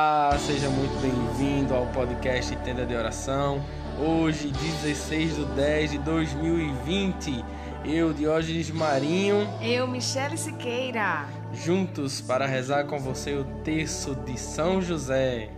Olá, seja muito bem-vindo ao podcast Tenda de Oração. Hoje, 16 de 10 de 2020, eu, Diógenes Marinho, Eu, Michele Siqueira. juntos para rezar com você o terço de São José.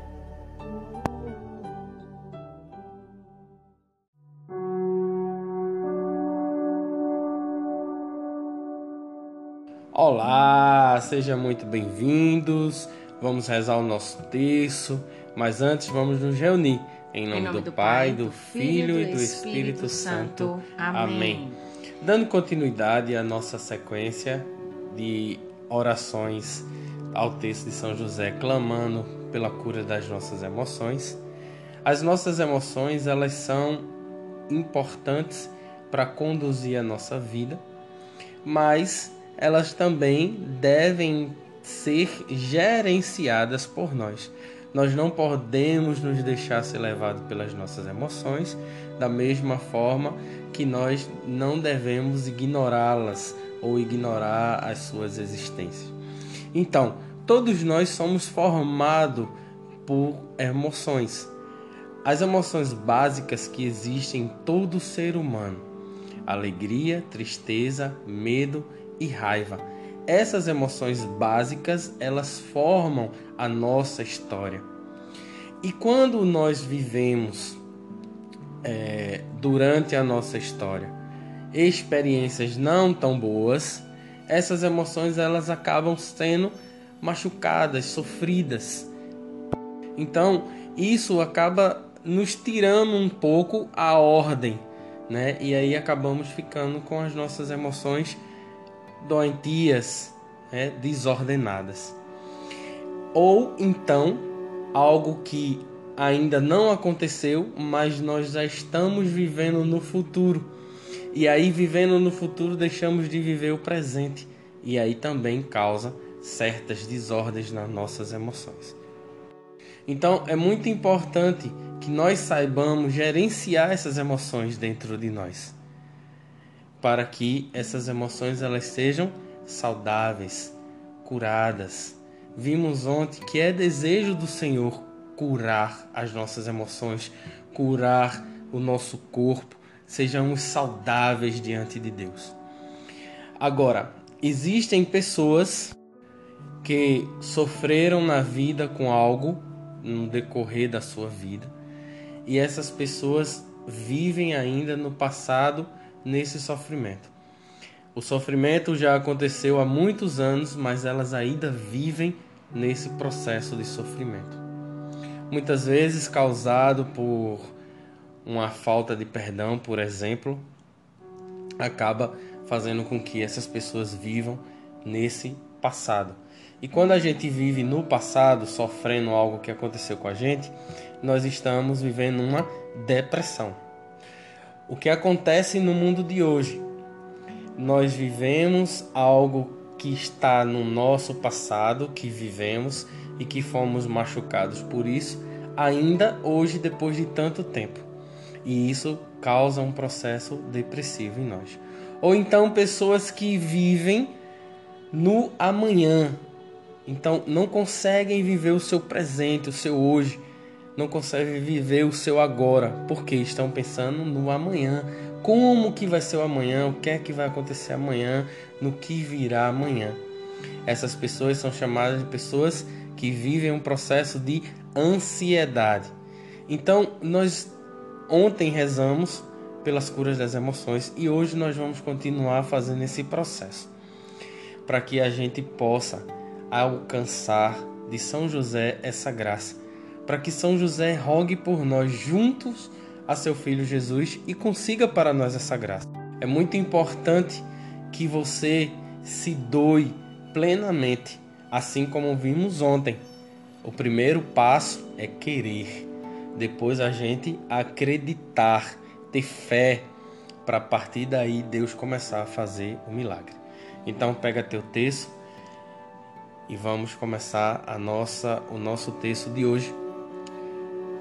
Olá, sejam muito bem-vindos. Vamos rezar o nosso terço, mas antes vamos nos reunir em nome, do, Pai, do Filho e do Espírito Santo. Amém. Dando continuidade à nossa sequência de orações ao texto de São José, clamando pela cura das nossas emoções. As nossas emoções, elas são importantes para conduzir a nossa vida, mas elas também devem ser gerenciadas por nós. Nós não podemos nos deixar ser levados pelas nossas emoções, da mesma forma que nós não devemos ignorá-las ou ignorar as suas existências. Então, todos nós somos formados por emoções. As emoções básicas que existem em todo ser humano: alegria, tristeza, medo e raiva. Essas emoções básicas, elas formam a nossa história. E quando nós vivemos é, durante a nossa história experiências não tão boas, essas emoções elas acabam sendo machucadas, sofridas. Então, isso acaba nos tirando um pouco a ordem, né? E aí acabamos ficando com as nossas emoções doentias, né? desordenadas. Ou então, algo que ainda não aconteceu, mas nós já estamos vivendo no futuro. E aí, vivendo no futuro, deixamos de viver o presente. E aí também causa certas desordens nas nossas emoções. Então, é muito importante que nós saibamos gerenciar essas emoções dentro de nós, para que essas emoções elas sejam saudáveis, curadas. Vimos ontem que é desejo do Senhor curar as nossas emoções, curar o nosso corpo, sejamos saudáveis diante de Deus. Agora, existem pessoas que sofreram na vida com algo no decorrer da sua vida e essas pessoas vivem ainda no passado nesse sofrimento. O sofrimento já aconteceu há muitos anos, mas elas ainda vivem nesse processo de sofrimento. Muitas vezes causado por uma falta de perdão, por exemplo, acaba fazendo com que essas pessoas vivam nesse passado. E quando a gente vive no passado, sofrendo algo que aconteceu com a gente, nós estamos vivendo uma depressão. O que acontece no mundo de hoje? Nós vivemos algo que está no nosso passado, que vivemos e que fomos machucados por isso, ainda hoje, depois de tanto tempo. E isso causa um processo depressivo em nós. Ou então pessoas que vivem no amanhã, então não conseguem viver o seu presente, o seu hoje, não conseguem viver o seu agora, porque estão pensando no amanhã. Como que vai ser o amanhã? O que é que vai acontecer amanhã? No que virá amanhã? Essas pessoas são chamadas de pessoas que vivem um processo de ansiedade. Então, nós ontem rezamos pelas curas das emoções e hoje nós vamos continuar fazendo esse processo para que a gente possa alcançar de São José essa graça, para que São José rogue por nós juntos a seu filho Jesus e consiga para nós essa graça. É muito importante que você se doe plenamente, assim como vimos ontem. O primeiro passo é querer. depois a gente acreditar, ter fé para a partir daí Deus começar a fazer o milagre. Então pega teu texto e vamos começar a nossa o nosso texto de hoje.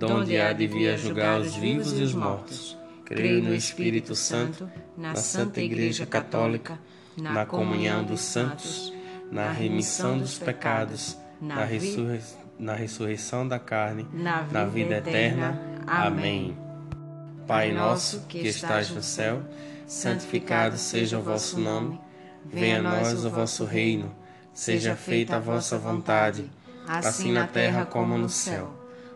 donde há de vir a julgar os vivos e os mortos. Creio no Espírito Santo, na Santa Igreja Católica, na comunhão dos santos, na remissão dos pecados, na, ressurrei na ressurreição da carne, na vida eterna. Amém. Pai nosso que estais no céu, santificado seja o vosso nome. Venha a nós o vosso reino. Seja feita a vossa vontade, assim na terra como no céu.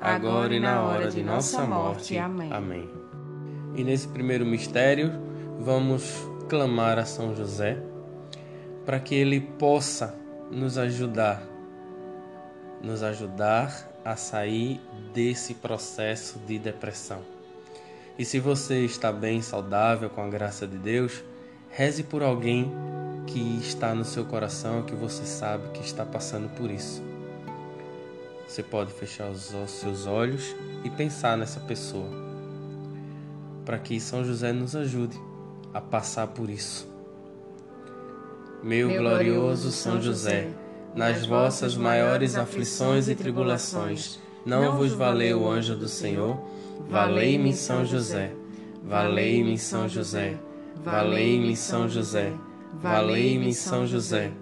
agora e na hora de nossa morte. Amém. Amém. E nesse primeiro mistério, vamos clamar a São José para que ele possa nos ajudar, nos ajudar a sair desse processo de depressão. E se você está bem, saudável, com a graça de Deus, reze por alguém que está no seu coração, que você sabe que está passando por isso. Você pode fechar os seus olhos e pensar nessa pessoa, para que São José nos ajude a passar por isso. Meu, Meu glorioso São José, nas vossas maiores aflições e tribulações, não vos valeu o anjo do Senhor? Valei-me, São José. Valei-me, São José. Valei-me, São José. Valei-me, São José.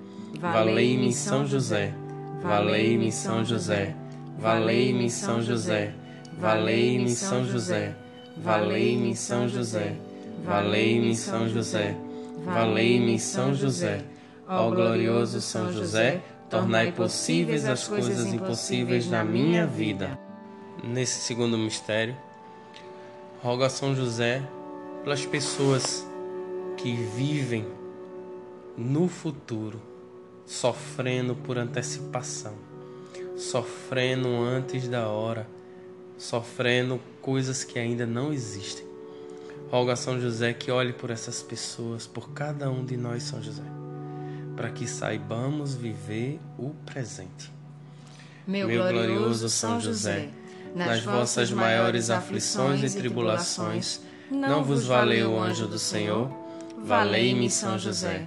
Valei-me, São José. Valei-me São José, valei-me São José, valei-me São José, valei-me São José, valei-me São José, valei-me São José. Ó glorioso São José, tornai possíveis as coisas impossíveis na minha vida. Nesse segundo mistério, rogo a São José pelas pessoas que vivem no futuro sofrendo por antecipação, sofrendo antes da hora, sofrendo coisas que ainda não existem. Roga São José que olhe por essas pessoas, por cada um de nós, São José, para que saibamos viver o presente. Meu, Meu glorioso São José, nas vossas maiores aflições e tribulações, não vos valeu o anjo do Senhor? Valei-me, São José.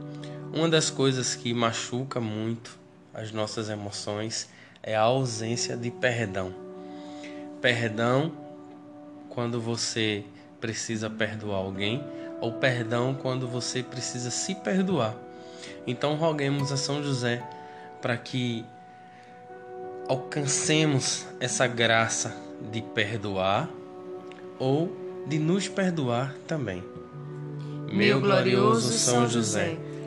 uma das coisas que machuca muito as nossas emoções é a ausência de perdão. Perdão quando você precisa perdoar alguém, ou perdão quando você precisa se perdoar. Então roguemos a São José para que alcancemos essa graça de perdoar ou de nos perdoar também. Meu glorioso São José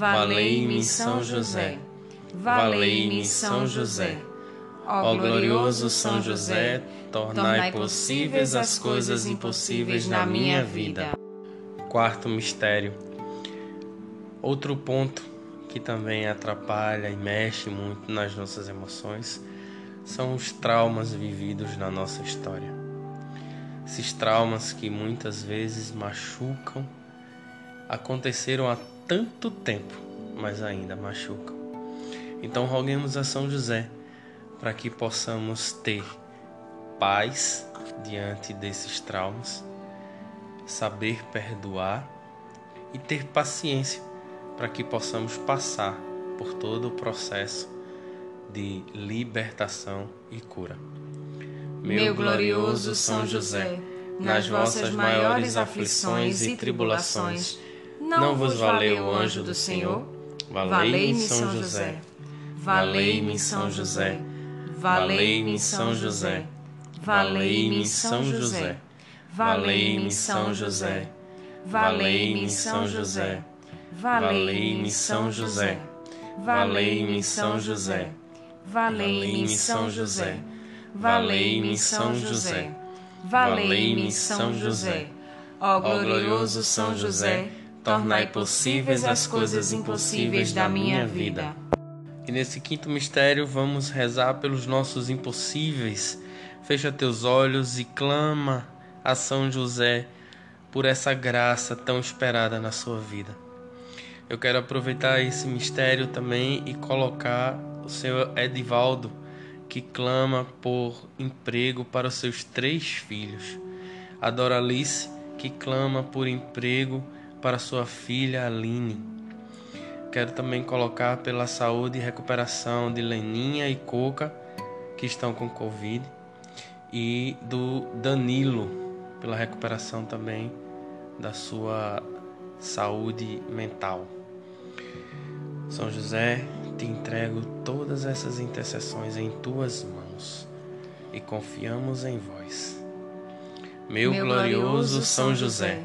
Valei-me São José. Valei-me São José. Ó glorioso São José, tornai possíveis as coisas impossíveis na minha vida. Quarto mistério. Outro ponto que também atrapalha e mexe muito nas nossas emoções são os traumas vividos na nossa história. Esses traumas que muitas vezes machucam aconteceram há tanto tempo, mas ainda machucam. Então roguemos a São José para que possamos ter paz diante desses traumas, saber perdoar e ter paciência para que possamos passar por todo o processo de libertação e cura. Meu glorioso São José, nas vossas maiores aflições e tribulações, não vos valeu o anjo do Senhor? Valei-me São José. Valei-me São José. Valei-me São José. Valei-me São José. Valei-me São José. Valei-me São José. Valei-me São José. Valei-me São José. Valei-me São José. Valei-me São José. Valei-me São José. Ó glorioso São José, tornai possíveis as coisas impossíveis da minha vida. E nesse quinto mistério vamos rezar pelos nossos impossíveis. Fecha teus olhos e clama a São José por essa graça tão esperada na sua vida. Eu quero aproveitar esse mistério também e colocar o Senhor Edivaldo, que clama por emprego para os seus três filhos. A Doralice, que clama por emprego para sua filha Aline. Quero também colocar pela saúde e recuperação de Leninha e Coca, que estão com Covid, e do Danilo, pela recuperação também da sua saúde mental. São José, te entrego todas essas intercessões em tuas mãos e confiamos em vós. Meu, Meu glorioso São José,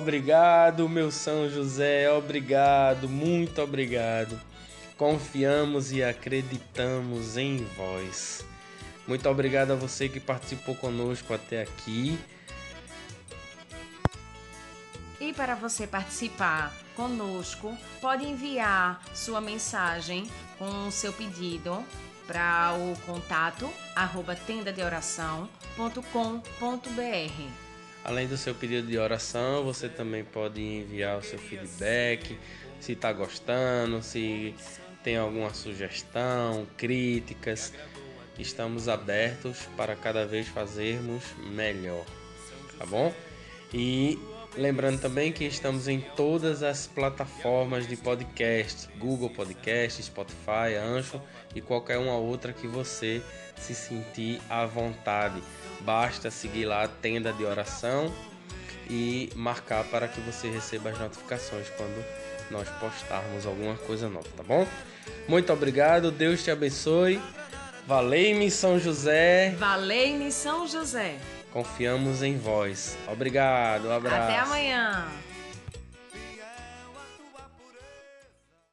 Obrigado, meu São José, obrigado, muito obrigado. Confiamos e acreditamos em vós. Muito obrigado a você que participou conosco até aqui. E para você participar conosco, pode enviar sua mensagem com o seu pedido para o contato arroba tendadeoração.com.br. Além do seu pedido de oração, você também pode enviar o seu feedback, se está gostando, se tem alguma sugestão, críticas. Estamos abertos para cada vez fazermos melhor, tá bom? E lembrando também que estamos em todas as plataformas de podcast, Google Podcast, Spotify, Ancho e qualquer uma outra que você se sentir à vontade. Basta seguir lá a tenda de oração e marcar para que você receba as notificações quando nós postarmos alguma coisa nova, tá bom? Muito obrigado, Deus te abençoe. Valei-me São José. Valei-me São José. Confiamos em vós. Obrigado, um abraço. Até amanhã.